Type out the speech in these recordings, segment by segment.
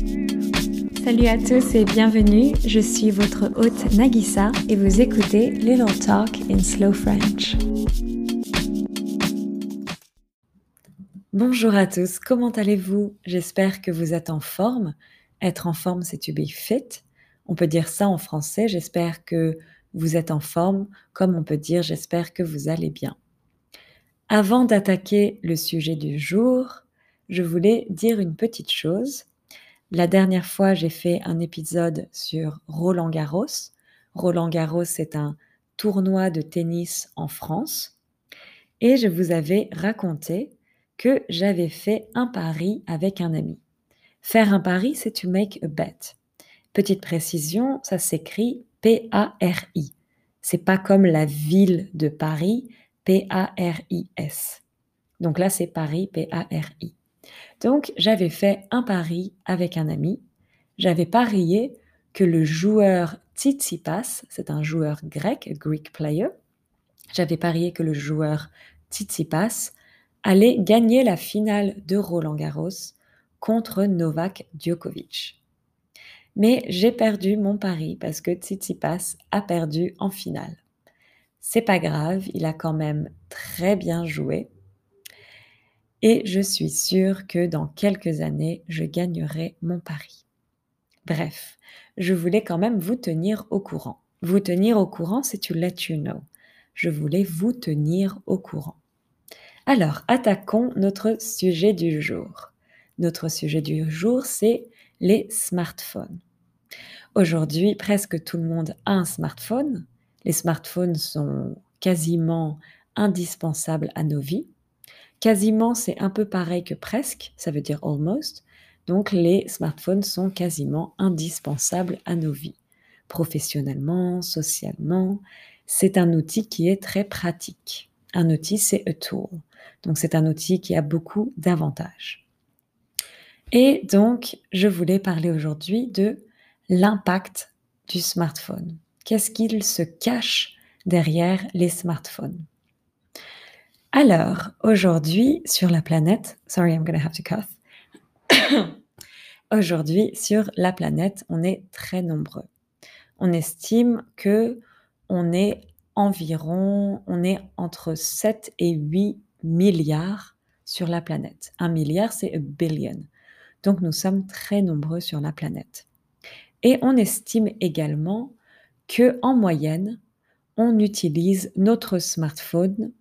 Salut à tous et bienvenue, je suis votre hôte Nagisa et vous écoutez Little Talk in Slow French. Bonjour à tous, comment allez-vous? J'espère que vous êtes en forme. Être en forme, c'est to be fit. On peut dire ça en français, j'espère que vous êtes en forme, comme on peut dire j'espère que vous allez bien. Avant d'attaquer le sujet du jour, je voulais dire une petite chose. La dernière fois, j'ai fait un épisode sur Roland Garros. Roland Garros, c'est un tournoi de tennis en France. Et je vous avais raconté que j'avais fait un pari avec un ami. Faire un pari, c'est to make a bet. Petite précision, ça s'écrit P-A-R-I. C'est pas comme la ville de Paris, P-A-R-I-S. Donc là, c'est Paris, P-A-R-I. Donc, j'avais fait un pari avec un ami. J'avais parié que le joueur Tsitsipas, c'est un joueur grec, Greek player, j'avais parié que le joueur Tsitsipas allait gagner la finale de Roland Garros contre Novak Djokovic. Mais j'ai perdu mon pari parce que Tsitsipas a perdu en finale. C'est pas grave, il a quand même très bien joué et je suis sûre que dans quelques années, je gagnerai mon pari. Bref, je voulais quand même vous tenir au courant. Vous tenir au courant, c'est to let you know. Je voulais vous tenir au courant. Alors, attaquons notre sujet du jour. Notre sujet du jour, c'est les smartphones. Aujourd'hui, presque tout le monde a un smartphone. Les smartphones sont quasiment indispensables à nos vies. Quasiment, c'est un peu pareil que presque, ça veut dire almost. Donc les smartphones sont quasiment indispensables à nos vies, professionnellement, socialement. C'est un outil qui est très pratique. Un outil, c'est a tool. Donc c'est un outil qui a beaucoup d'avantages. Et donc, je voulais parler aujourd'hui de l'impact du smartphone. Qu'est-ce qu'il se cache derrière les smartphones? Alors, aujourd'hui, sur la planète, sorry, I'm gonna have to cough. aujourd'hui, sur la planète, on est très nombreux. On estime que on est environ, on est entre 7 et 8 milliards sur la planète. Un milliard, c'est a billion. Donc, nous sommes très nombreux sur la planète. Et on estime également que, en moyenne, on utilise notre smartphone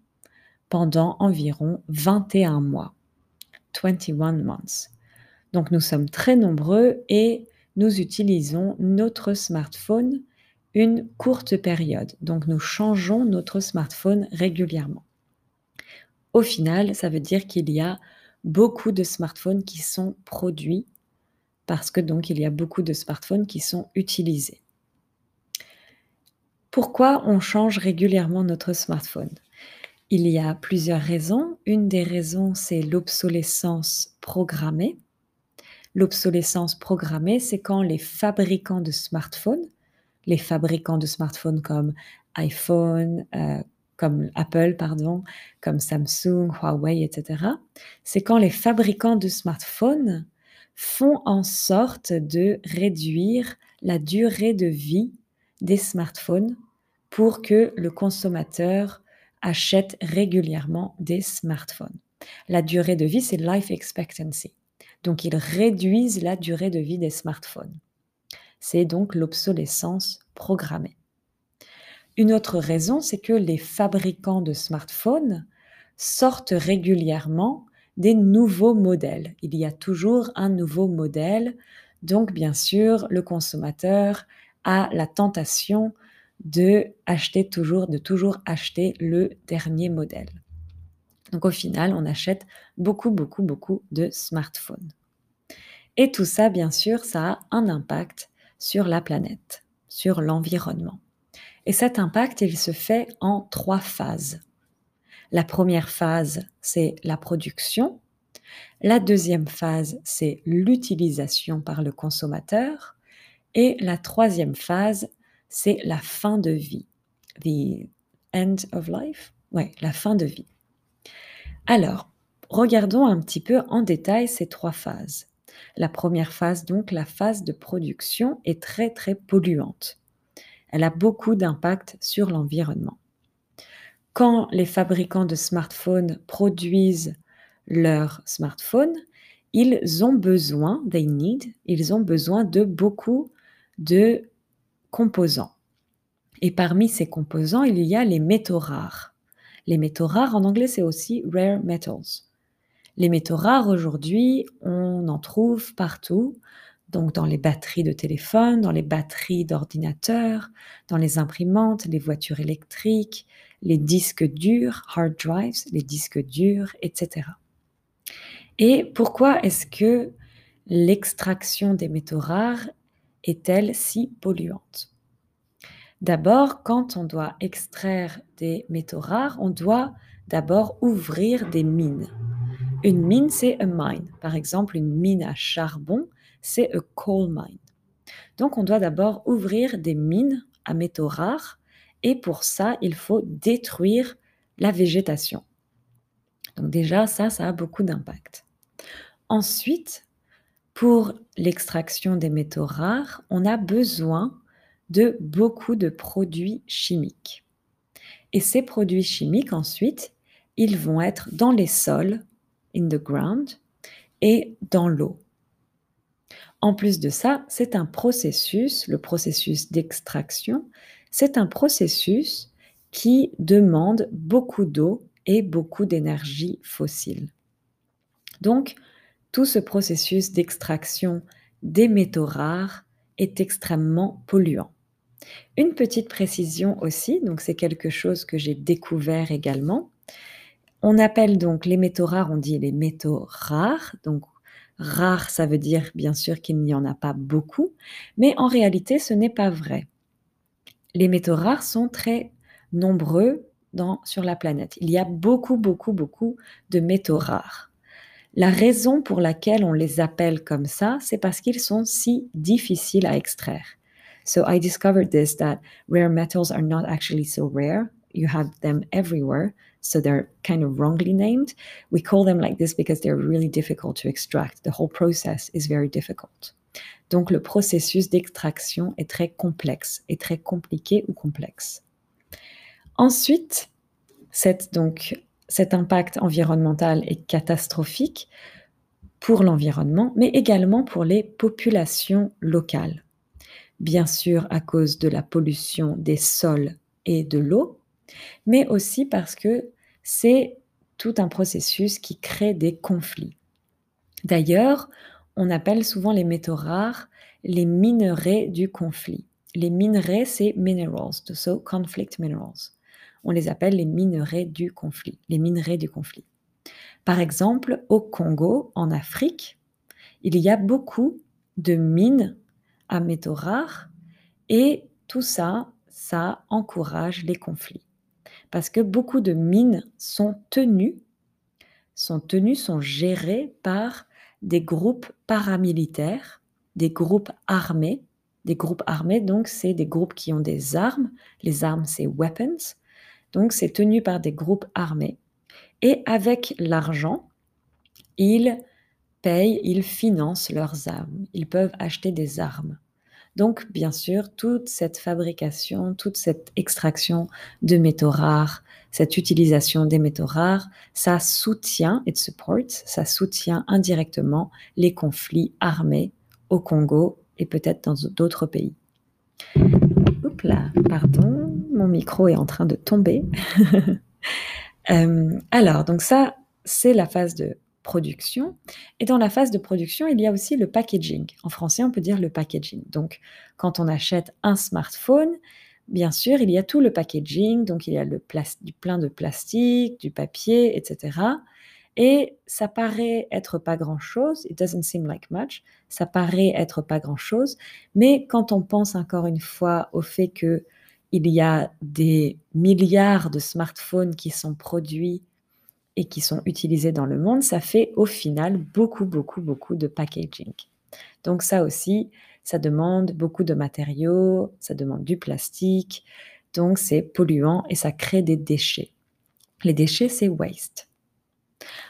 pendant environ 21 mois. 21 months. Donc nous sommes très nombreux et nous utilisons notre smartphone une courte période. Donc nous changeons notre smartphone régulièrement. Au final, ça veut dire qu'il y a beaucoup de smartphones qui sont produits parce que donc il y a beaucoup de smartphones qui sont utilisés. Pourquoi on change régulièrement notre smartphone? Il y a plusieurs raisons. Une des raisons, c'est l'obsolescence programmée. L'obsolescence programmée, c'est quand les fabricants de smartphones, les fabricants de smartphones comme iPhone, euh, comme Apple, pardon, comme Samsung, Huawei, etc., c'est quand les fabricants de smartphones font en sorte de réduire la durée de vie des smartphones pour que le consommateur achètent régulièrement des smartphones. La durée de vie, c'est life expectancy. Donc, ils réduisent la durée de vie des smartphones. C'est donc l'obsolescence programmée. Une autre raison, c'est que les fabricants de smartphones sortent régulièrement des nouveaux modèles. Il y a toujours un nouveau modèle, donc bien sûr, le consommateur a la tentation de acheter toujours, de toujours acheter le dernier modèle. Donc au final, on achète beaucoup, beaucoup, beaucoup de smartphones. Et tout ça, bien sûr, ça a un impact sur la planète, sur l'environnement. Et cet impact, il se fait en trois phases. La première phase, c'est la production. La deuxième phase, c'est l'utilisation par le consommateur. Et la troisième phase, c'est la fin de vie. The end of life? Ouais, la fin de vie. Alors, regardons un petit peu en détail ces trois phases. La première phase, donc la phase de production, est très très polluante. Elle a beaucoup d'impact sur l'environnement. Quand les fabricants de smartphones produisent leur smartphone, ils ont besoin, they need, ils ont besoin de beaucoup de composants. Et parmi ces composants, il y a les métaux rares. Les métaux rares, en anglais, c'est aussi rare metals. Les métaux rares, aujourd'hui, on en trouve partout, donc dans les batteries de téléphone, dans les batteries d'ordinateurs, dans les imprimantes, les voitures électriques, les disques durs, hard drives, les disques durs, etc. Et pourquoi est-ce que l'extraction des métaux rares est-elle si polluante? D'abord, quand on doit extraire des métaux rares, on doit d'abord ouvrir des mines. Une mine, c'est a mine. Par exemple, une mine à charbon, c'est a coal mine. Donc, on doit d'abord ouvrir des mines à métaux rares et pour ça, il faut détruire la végétation. Donc déjà, ça, ça a beaucoup d'impact. Ensuite, pour l'extraction des métaux rares, on a besoin de beaucoup de produits chimiques. Et ces produits chimiques, ensuite, ils vont être dans les sols, in the ground, et dans l'eau. En plus de ça, c'est un processus, le processus d'extraction, c'est un processus qui demande beaucoup d'eau et beaucoup d'énergie fossile. Donc, tout ce processus d'extraction des métaux rares est extrêmement polluant. Une petite précision aussi, donc c'est quelque chose que j'ai découvert également. On appelle donc les métaux rares, on dit les métaux rares. Donc rare, ça veut dire bien sûr qu'il n'y en a pas beaucoup, mais en réalité ce n'est pas vrai. Les métaux rares sont très nombreux sur la planète. Il y a beaucoup, beaucoup, beaucoup de métaux rares. La raison pour laquelle on les appelle comme ça, c'est parce qu'ils sont si difficiles à extraire. So I discovered this that rare metals are not actually so rare. You have them everywhere, so they're kind of wrongly named. We call them like this because they're really difficult to extract. The whole process is very difficult. Donc le processus d'extraction est très complexe et très compliqué ou complexe. Ensuite, cette, donc, cet impact environnemental est catastrophique pour l'environnement, mais également pour les populations locales. Bien sûr à cause de la pollution des sols et de l'eau, mais aussi parce que c'est tout un processus qui crée des conflits. D'ailleurs, on appelle souvent les métaux rares les minerais du conflit. Les minerais, c'est minerals, so conflict minerals on les appelle les minerais du conflit, les minerais du conflit. Par exemple, au Congo, en Afrique, il y a beaucoup de mines à métaux rares et tout ça, ça encourage les conflits. Parce que beaucoup de mines sont tenues, sont tenues, sont gérées par des groupes paramilitaires, des groupes armés. Des groupes armés, donc, c'est des groupes qui ont des armes. Les armes, c'est weapons. Donc c'est tenu par des groupes armés. Et avec l'argent, ils payent, ils financent leurs armes. Ils peuvent acheter des armes. Donc bien sûr, toute cette fabrication, toute cette extraction de métaux rares, cette utilisation des métaux rares, ça soutient, it supports, ça soutient indirectement les conflits armés au Congo et peut-être dans d'autres pays. Oups là, pardon, mon micro est en train de tomber. Euh, alors, donc ça, c'est la phase de production. Et dans la phase de production, il y a aussi le packaging. En français, on peut dire le packaging. Donc, quand on achète un smartphone, bien sûr, il y a tout le packaging. Donc, il y a le du plein de plastique, du papier, etc. Et ça paraît être pas grand-chose, it doesn't seem like much, ça paraît être pas grand-chose, mais quand on pense encore une fois au fait que il y a des milliards de smartphones qui sont produits et qui sont utilisés dans le monde, ça fait au final beaucoup, beaucoup, beaucoup de packaging. Donc ça aussi, ça demande beaucoup de matériaux, ça demande du plastique, donc c'est polluant et ça crée des déchets. Les déchets, c'est waste.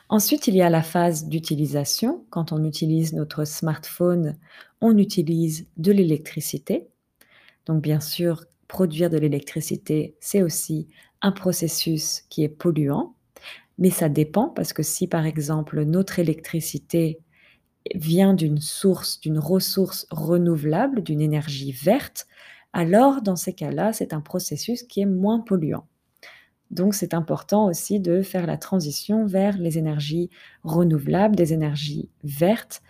Ensuite, il y a la phase d'utilisation. Quand on utilise notre smartphone, on utilise de l'électricité. Donc bien sûr, produire de l'électricité, c'est aussi un processus qui est polluant, mais ça dépend parce que si par exemple notre électricité vient d'une source, d'une ressource renouvelable, d'une énergie verte, alors dans ces cas-là, c'est un processus qui est moins polluant. Donc c'est important aussi de faire la transition vers les énergies renouvelables, des énergies vertes,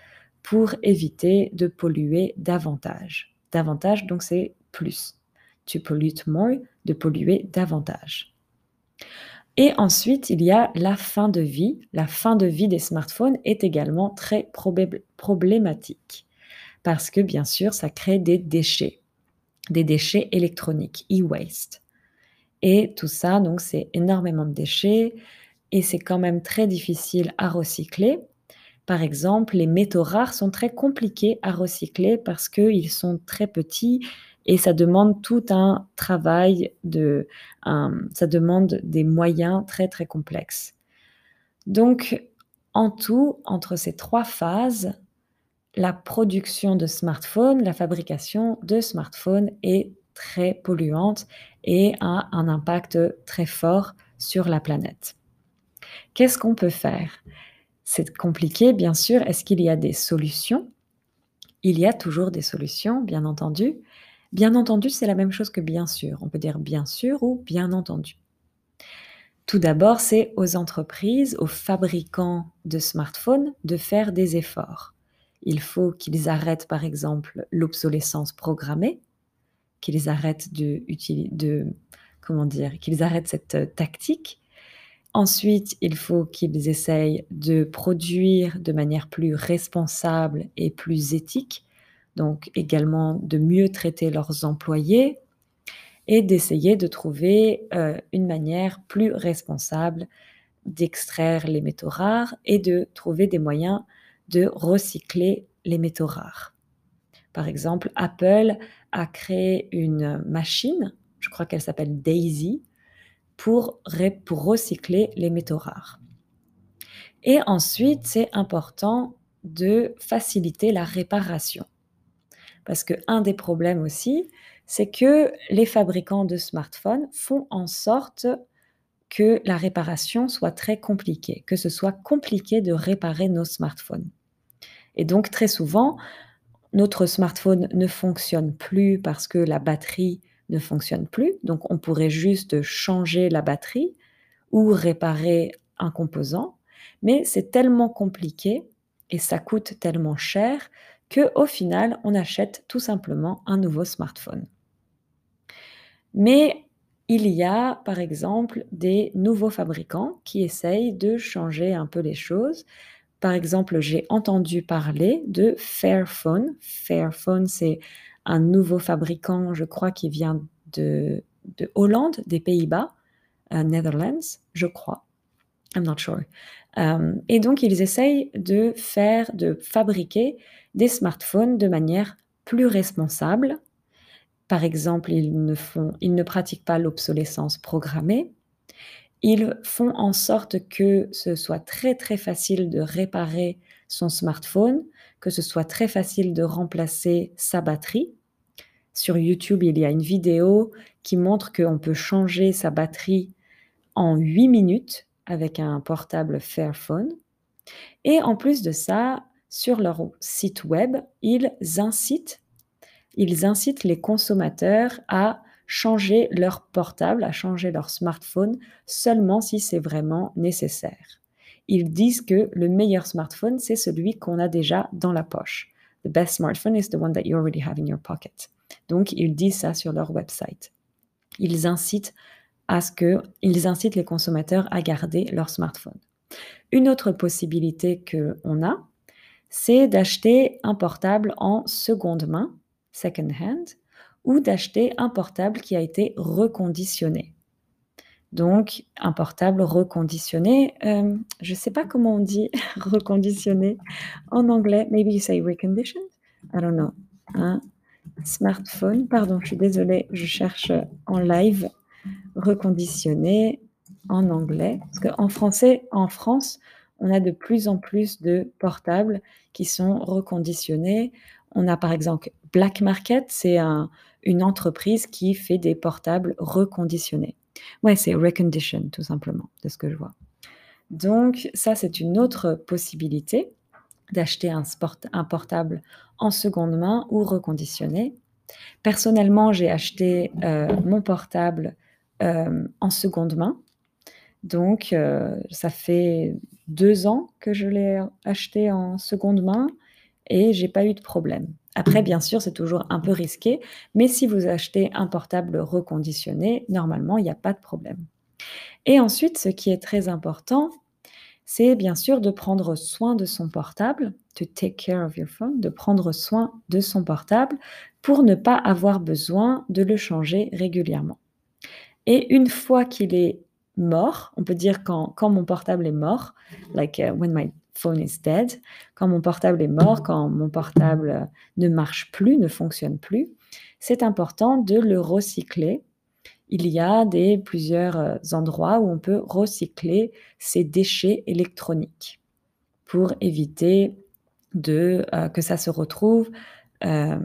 pour éviter de polluer davantage. Davantage, donc c'est plus. Tu pollutes more, de polluer davantage. Et ensuite, il y a la fin de vie. La fin de vie des smartphones est également très problématique parce que bien sûr, ça crée des déchets, des déchets électroniques, e-waste. Et tout ça, donc, c'est énormément de déchets et c'est quand même très difficile à recycler. Par exemple, les métaux rares sont très compliqués à recycler parce qu'ils sont très petits et ça demande tout un travail, de, ça demande des moyens très très complexes. Donc, en tout, entre ces trois phases, la production de smartphones, la fabrication de smartphones est très polluante et a un impact très fort sur la planète. Qu'est-ce qu'on peut faire? C'est compliqué, bien sûr. Est-ce qu'il y a des solutions? Il y a toujours des solutions, bien entendu. Bien entendu, c'est la même chose que bien sûr. On peut dire bien sûr ou bien entendu. Tout d'abord, c'est aux entreprises, aux fabricants de smartphones de faire des efforts. Il faut qu'ils arrêtent, par exemple, l'obsolescence programmée qu'ils arrêtent de, comment dire, qu'ils arrêtent cette euh, tactique. Ensuite, il faut qu'ils essayent de produire de manière plus responsable et plus éthique, donc également de mieux traiter leurs employés et d'essayer de trouver euh, une manière plus responsable d'extraire les métaux rares et de trouver des moyens de recycler les métaux rares. Par exemple, Apple a créé une machine, je crois qu'elle s'appelle Daisy, pour, pour recycler les métaux rares. Et ensuite, c'est important de faciliter la réparation. Parce qu'un des problèmes aussi, c'est que les fabricants de smartphones font en sorte que la réparation soit très compliquée, que ce soit compliqué de réparer nos smartphones. Et donc très souvent, notre smartphone ne fonctionne plus parce que la batterie ne fonctionne plus. Donc on pourrait juste changer la batterie ou réparer un composant. Mais c'est tellement compliqué et ça coûte tellement cher que au final, on achète tout simplement un nouveau smartphone. Mais il y a, par exemple, des nouveaux fabricants qui essayent de changer un peu les choses par exemple, j'ai entendu parler de Fairphone. Fairphone, c'est un nouveau fabricant, je crois, qui vient de, Hollande, des Pays-Bas, euh, Netherlands, je crois. I'm not sure. Euh, et donc, ils essayent de faire, de fabriquer des smartphones de manière plus responsable. Par exemple, ils ne, font, ils ne pratiquent pas l'obsolescence programmée. Ils font en sorte que ce soit très très facile de réparer son smartphone, que ce soit très facile de remplacer sa batterie. Sur YouTube, il y a une vidéo qui montre qu'on peut changer sa batterie en 8 minutes avec un portable Fairphone. Et en plus de ça, sur leur site web, ils incitent, les consommateurs à changer leur portable, à changer leur smartphone seulement si c'est vraiment nécessaire. Ils disent que le meilleur smartphone, c'est celui qu'on a déjà dans la poche. The best smartphone is the one that you already have in your pocket. Donc, ils disent ça sur leur website. Ils incitent à ce que, ils incitent les consommateurs à garder leur smartphone. Une autre possibilité que on a, c'est d'acheter un portable en seconde main, second hand, ou d'acheter un portable qui a été reconditionné. Donc, un portable reconditionné, euh, je ne sais pas comment on dit reconditionné en anglais. Maybe you say reconditioned? I don't know. Un smartphone, pardon, je suis désolée, je cherche en live reconditionné. en anglais. Parce qu'en français, en France, on a de plus en plus de portables qui sont reconditionnés. On a par exemple Black Market, c'est une entreprise qui fait des portables reconditionnés. Ouais, c'est recondition tout simplement, de ce que je vois. Donc ça, c'est une autre possibilité d'acheter un, portable en seconde main ou reconditionné. Personnellement, j'ai acheté euh, mon portable euh, en seconde main. Donc, euh, ça fait deux ans que je l'ai acheté en seconde main et j'ai pas eu de problème. Après, bien sûr, c'est toujours un peu risqué, mais si vous achetez un portable reconditionné, normalement, il n'y a pas de problème. Et ensuite, ce qui est très important, c'est bien sûr de prendre soin de son portable, to take care of your phone, de prendre soin de son portable pour ne pas avoir besoin de le changer régulièrement. Et une fois qu'il est mort, on peut dire quand, quand mon portable est mort, like uh, when my phone is dead, quand mon portable est mort, quand mon portable ne marche plus, ne fonctionne plus, c'est important de le recycler. Il y a des plusieurs euh, endroits où on peut recycler ces déchets électroniques pour éviter de, euh, que ça se retrouve, euh,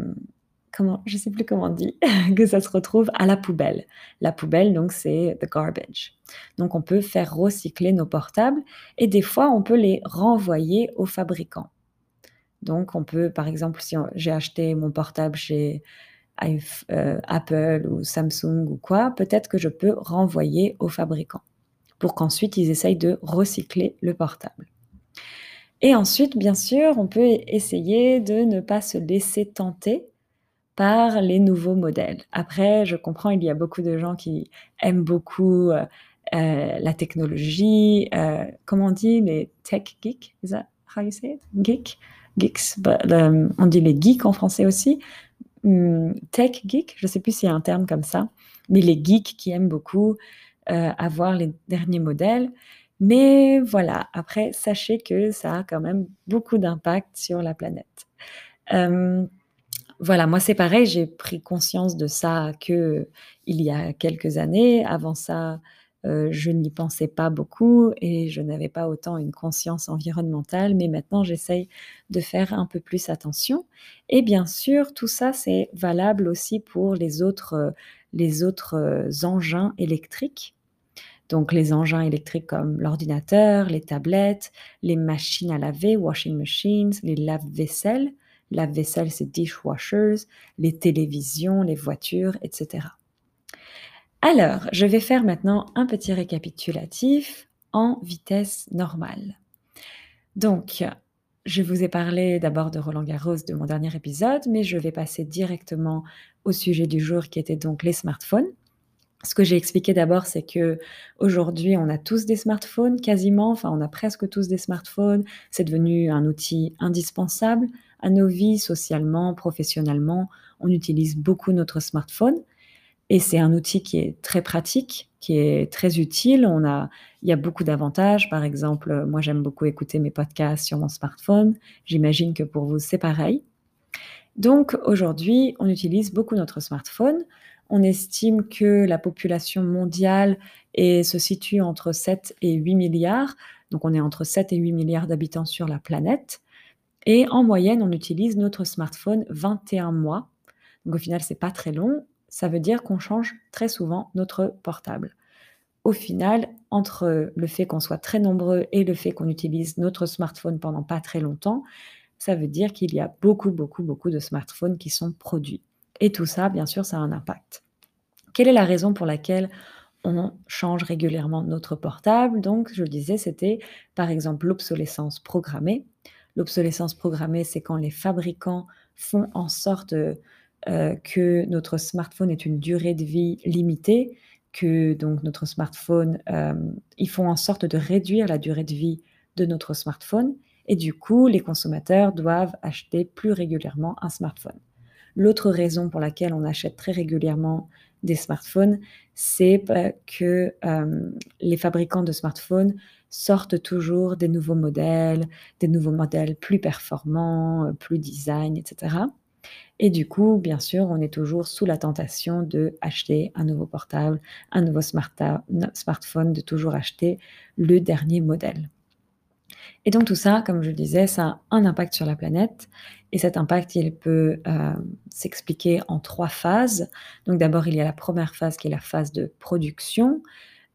comment, je sais plus comment on dit, que ça se retrouve à la poubelle. La poubelle, donc, c'est the garbage. Donc, on peut faire recycler nos portables et des fois, on peut les renvoyer aux fabricants. Donc, on peut, par exemple, si j'ai acheté mon portable chez euh, Apple ou Samsung ou quoi, peut-être que je peux renvoyer au fabricant pour qu'ensuite ils essayent de recycler le portable. Et ensuite, bien sûr, on peut essayer de ne pas se laisser tenter par les nouveaux modèles. Après, je comprends, il y a beaucoup de gens qui aiment beaucoup euh, euh, la technologie, comment on dit, les tech geeks, is that how you say it? Geek, geeks, um, on dit les geeks en français aussi. Hmm, tech geek, je ne sais plus s'il y a un terme comme ça, mais les geeks qui aiment beaucoup euh, avoir les derniers modèles. Mais voilà, après, sachez que ça a quand même beaucoup d'impact sur la planète. Euh, voilà, moi c'est pareil, j'ai pris conscience de ça que il y a quelques années. Avant ça, euh, je n'y pensais pas beaucoup et je n'avais pas autant une conscience environnementale, mais maintenant j'essaye de faire un peu plus attention. Et bien sûr, tout ça, c'est valable aussi pour les autres, les autres engins électriques. Donc les engins électriques comme l'ordinateur, les tablettes, les machines à laver, washing machines, les lave-vaisselle. Lave-vaisselle, c'est dishwashers, les télévisions, les voitures, etc. Alors, je vais faire maintenant un petit récapitulatif en vitesse normale. Donc, je vous ai parlé d'abord de Roland Garros de mon dernier épisode, mais je vais passer directement au sujet du jour qui était donc les smartphones. Ce que j'ai expliqué d'abord, c'est que aujourd'hui, on a tous des smartphones, quasiment, enfin, on a presque tous des smartphones. C'est devenu un outil indispensable à nos vies, socialement, professionnellement. On utilise beaucoup notre smartphone. Et c'est un outil qui est très pratique, qui est très utile. On a, il y a beaucoup d'avantages. Par exemple, moi, j'aime beaucoup écouter mes podcasts sur mon smartphone. J'imagine que pour vous, c'est pareil. Donc, aujourd'hui, on utilise beaucoup notre smartphone. On estime que la population mondiale se situe entre 7 et 8 milliards. Donc, on est entre 7 et 8 milliards d'habitants sur la planète. Et en moyenne, on utilise notre smartphone 21 mois. Donc, au final, c'est pas très long ça veut dire qu'on change très souvent notre portable. Au final, entre le fait qu'on soit très nombreux et le fait qu'on utilise notre smartphone pendant pas très longtemps, ça veut dire qu'il y a beaucoup, beaucoup, beaucoup de smartphones qui sont produits. Et tout ça, bien sûr, ça a un impact. Quelle est la raison pour laquelle on change régulièrement notre portable? Donc, je le disais, c'était par exemple l'obsolescence programmée. L'obsolescence programmée, c'est quand les fabricants font en sorte euh, que notre smartphone est une durée de vie limitée, que donc notre smartphone, euh, ils font en sorte de réduire la durée de vie de notre smartphone et du coup, les consommateurs doivent acheter plus régulièrement un smartphone. L'autre raison pour laquelle on achète très régulièrement des smartphones, c'est que euh, les fabricants de smartphones sortent toujours des nouveaux modèles, des nouveaux modèles plus performants, plus design, etc. Et du coup, bien sûr, on est toujours sous la tentation de acheter un nouveau portable, un nouveau smartphone, de toujours acheter le dernier modèle. Et donc tout ça, comme je le disais, ça a un impact sur la planète. Et cet impact, il peut euh, s'expliquer en trois phases. Donc d'abord, il y a la première phase qui est la phase de production.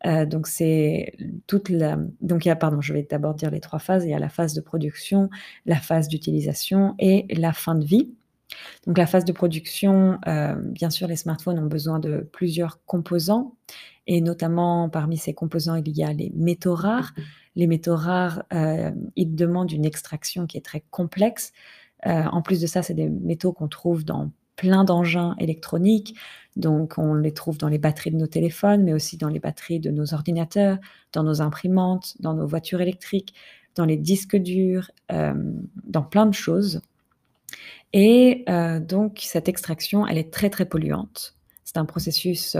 Euh, donc c'est toute la... Donc il y a, pardon, je vais d'abord dire les trois phases. Il y a la phase de production, la phase d'utilisation et la fin de vie. Donc la phase de production, euh, bien sûr, les smartphones ont besoin de plusieurs composants. Et notamment, parmi ces composants, il y a les métaux rares. Les métaux rares, euh, ils demandent une extraction qui est très complexe. Euh, en plus de ça, c'est des métaux qu'on trouve dans plein d'engins électroniques. Donc, on les trouve dans les batteries de nos téléphones, mais aussi dans les batteries de nos ordinateurs, dans nos imprimantes, dans nos voitures électriques, dans les disques durs, dans plein de choses. Et donc, cette extraction, elle est très, très polluante. C'est un processus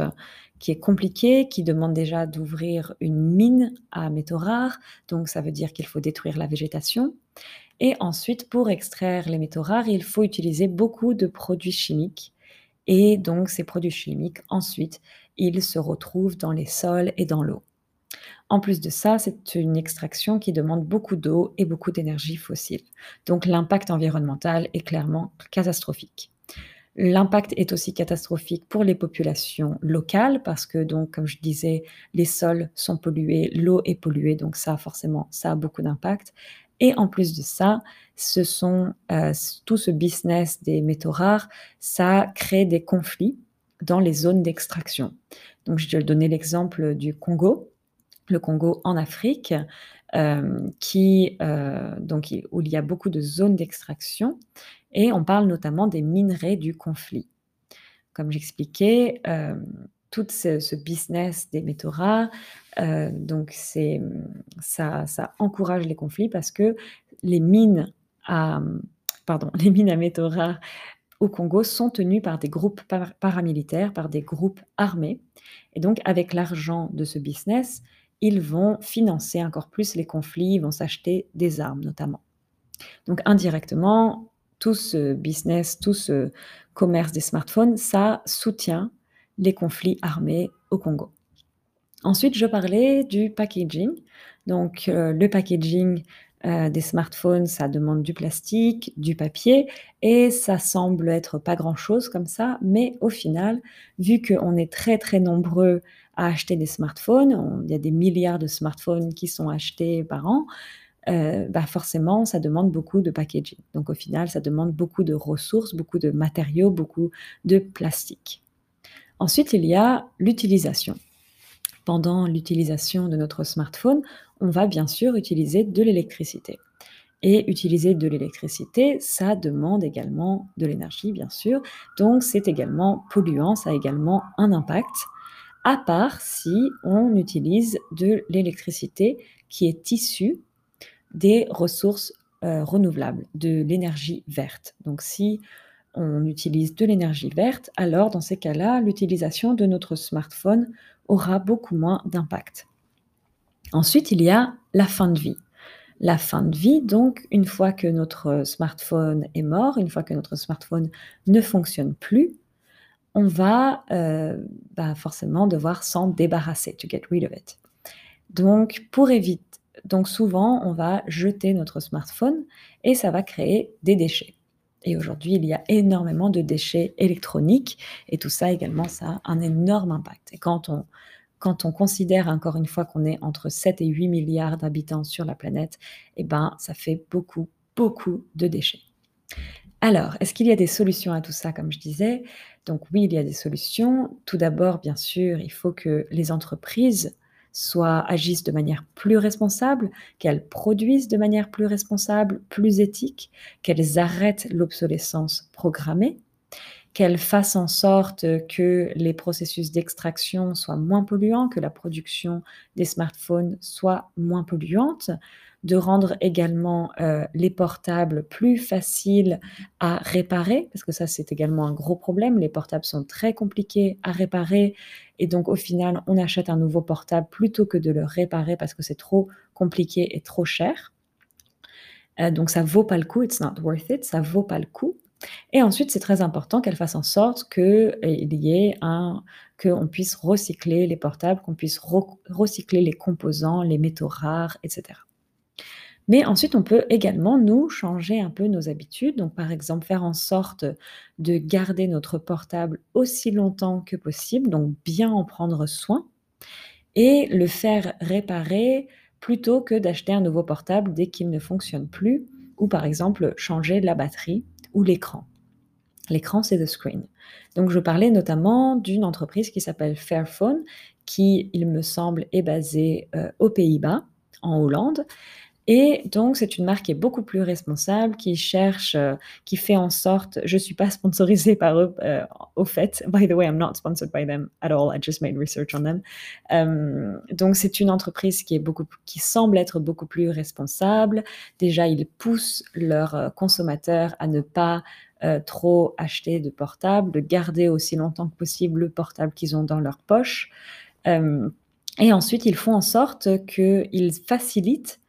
qui est compliqué, qui demande déjà d'ouvrir une mine à métaux rares, donc ça veut dire qu'il faut détruire la végétation. Et ensuite, pour extraire les métaux rares, il faut utiliser beaucoup de produits chimiques. Et donc ces produits chimiques, ensuite, ils se retrouvent dans les sols et dans l'eau. En plus de ça, c'est une extraction qui demande beaucoup d'eau et beaucoup d'énergie fossile. Donc l'impact environnemental est clairement catastrophique. L'impact est aussi catastrophique pour les populations locales parce que, donc, comme je disais, les sols sont pollués, l'eau est polluée, donc ça, forcément, ça a beaucoup d'impact. Et en plus de ça, ce sont euh, tout ce business des métaux rares, ça crée des conflits dans les zones d'extraction. Donc, je vais donner l'exemple du Congo, le Congo en Afrique, euh, qui, euh, donc, où il y a beaucoup de zones d'extraction. Et on parle notamment des minerais du conflit. Comme j'expliquais, euh, tout ce, business des métaux rares, donc ça, encourage les conflits parce que les mines à, pardon, les mines à métaux rares au Congo sont tenues par des groupes paramilitaires, par des groupes armés. Et donc, avec l'argent de ce business, ils vont financer encore plus les conflits, ils vont s'acheter des armes notamment. Donc, indirectement, tout ce business, tout ce commerce des smartphones, ça soutient les conflits armés au Congo. Ensuite, je parlais du packaging. Donc, euh, le packaging euh, des smartphones, ça demande du plastique, du papier, et ça semble être pas grand-chose comme ça, mais au final, vu qu'on est très très nombreux acheter des smartphones, il y a des milliards de smartphones qui sont achetés par an, euh, bah forcément, ça demande beaucoup de packaging. Donc au final, ça demande beaucoup de ressources, beaucoup de matériaux, beaucoup de plastique. Ensuite, il y a l'utilisation. Pendant l'utilisation de notre smartphone, on va bien sûr utiliser de l'électricité. Et utiliser de l'électricité, ça demande également de l'énergie, bien sûr. Donc c'est également polluant, ça a également un impact, à part si on utilise de l'électricité qui est issue des ressources euh, renouvelables, de l'énergie verte. Donc si on utilise de l'énergie verte, alors dans ces cas-là, l'utilisation de notre smartphone aura beaucoup moins d'impact. Ensuite, il y a la fin de vie. La fin de vie, donc, une fois que notre smartphone est mort, une fois que notre smartphone ne fonctionne plus, on va euh, bah, forcément devoir s'en débarrasser, to get rid of it. Donc, pour éviter donc souvent, on va jeter notre smartphone et ça va créer des déchets. Et aujourd'hui, il y a énormément de déchets électroniques et tout ça également, ça a un énorme impact. Et quand on, quand on considère encore une fois qu'on est entre 7 et 8 milliards d'habitants sur la planète, eh ben, ça fait beaucoup, beaucoup de déchets. Alors, est-ce qu'il y a des solutions à tout ça, comme je disais? Donc oui, il y a des solutions. Tout d'abord, bien sûr, il faut que les entreprises soit agissent de manière plus responsable, qu'elles produisent de manière plus responsable, plus éthique, qu'elles arrêtent l'obsolescence programmée, qu'elles fassent en sorte que les processus d'extraction soient moins polluants, que la production des smartphones soit moins polluante, de rendre également euh, les portables plus faciles à réparer, parce que ça c'est également un gros problème. Les portables sont très compliqués à réparer et donc au final on achète un nouveau portable plutôt que de le réparer parce que c'est trop compliqué et trop cher. Euh, donc ça vaut pas le coup, it's not worth it, ça vaut pas le coup. Et ensuite, c'est très important qu'elle fasse en sorte qu'il y ait un, qu'on puisse recycler les portables, qu'on puisse recycler les composants, les métaux rares, etc. Mais ensuite, on peut également, nous, changer un peu nos habitudes. Donc, par exemple, faire en sorte de garder notre portable aussi longtemps que possible, donc bien en prendre soin, et le faire réparer plutôt que d'acheter un nouveau portable dès qu'il ne fonctionne plus, ou par exemple changer la batterie ou l'écran. L'écran, c'est the screen. Donc, je parlais notamment d'une entreprise qui s'appelle Fairphone, qui, il me semble, est basée euh, aux Pays-Bas, en Hollande, et donc, c'est une marque qui est beaucoup plus responsable, qui cherche, euh, qui fait en sorte. Je ne suis pas sponsorisée par eux, euh, au fait. By the way, I'm not sponsored by them at all. I just made research on them. Euh, donc, c'est une entreprise qui est beaucoup, qui semble être beaucoup plus responsable. Déjà, ils poussent leurs consommateurs à ne pas trop acheter de portables, de garder aussi longtemps que possible le portable qu'ils ont dans leur poche. et ensuite, ils font en sorte qu'ils facilitent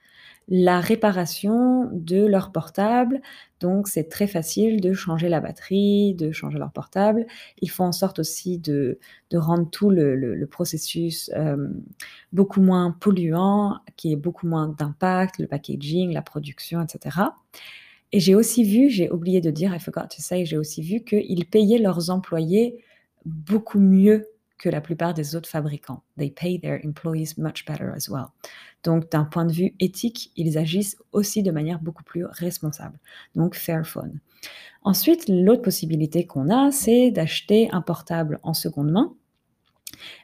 la réparation de leur portable. Donc, c'est très facile de changer la batterie, de changer leur portable. Ils font en sorte aussi de, rendre tout le, processus euh, beaucoup moins polluant, qui ait beaucoup moins d'impact, le packaging, la production, etc. Et j'ai aussi vu, j'ai oublié de dire, I forgot to say, j'ai aussi vu qu'ils payaient leurs employés beaucoup mieux que la plupart des autres fabricants. They pay their employees much better as well. Donc, d'un point de vue éthique, ils agissent aussi de manière beaucoup plus responsable. Donc, Fairphone. Ensuite, l'autre possibilité qu'on a, c'est d'acheter un portable en seconde main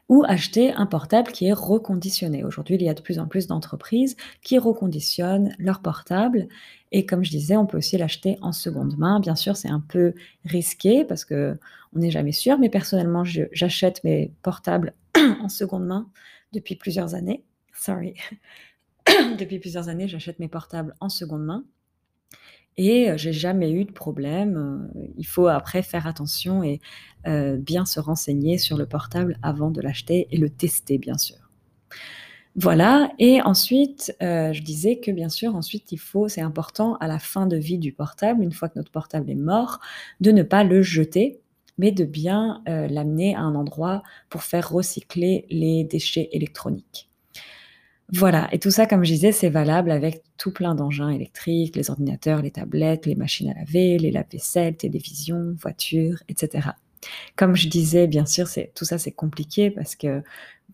ou acheter un portable qui est reconditionné. Aujourd'hui, il y a de plus en plus d'entreprises qui reconditionnent leurs portables. Et comme je disais, on peut aussi l'acheter en seconde main. Bien sûr, c'est un peu risqué parce que on n'est jamais sûr. Mais personnellement, j'achète mes portables en seconde main depuis plusieurs années. Sorry. depuis plusieurs années, j'achète mes portables en seconde main. Et j'ai jamais eu de problème. Il faut après faire attention et bien se renseigner sur le portable avant de l'acheter et le tester, bien sûr. Voilà. Et ensuite, je disais que bien sûr, ensuite, il faut, c'est important à la fin de vie du portable, une fois que notre portable est mort, de ne pas le jeter, mais de bien l'amener à un endroit pour faire recycler les déchets électroniques. Voilà, et tout ça, comme je disais, c'est valable avec tout plein d'engins électriques, les ordinateurs, les tablettes, les machines à laver, les lave-vaisselle, télévision, voitures, etc. Comme je disais, bien sûr, tout ça, c'est compliqué parce que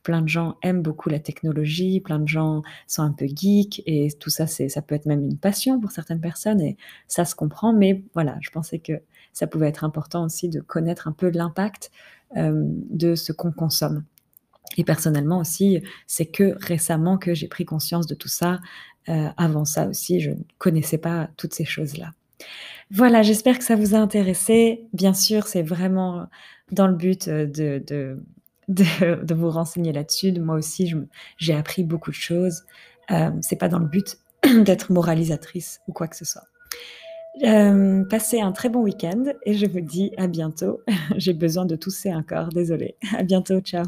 plein de gens aiment beaucoup la technologie, plein de gens sont un peu geeks et tout ça, ça peut être même une passion pour certaines personnes et ça se comprend. Mais voilà, je pensais que ça pouvait être important aussi de connaître un peu l'impact euh, de ce qu'on consomme. Et personnellement aussi, c'est que récemment que j'ai pris conscience de tout ça. Euh, avant ça aussi, je ne connaissais pas toutes ces choses-là. Voilà, j'espère que ça vous a intéressé. Bien sûr, c'est vraiment dans le but de, de, de, vous renseigner là-dessus. Moi aussi, j'ai appris beaucoup de choses. Euh, c'est pas dans le but d'être moralisatrice ou quoi que ce soit. Euh, passez un très bon week-end et je vous dis à bientôt. j'ai besoin de tousser encore, désolée. À bientôt, ciao.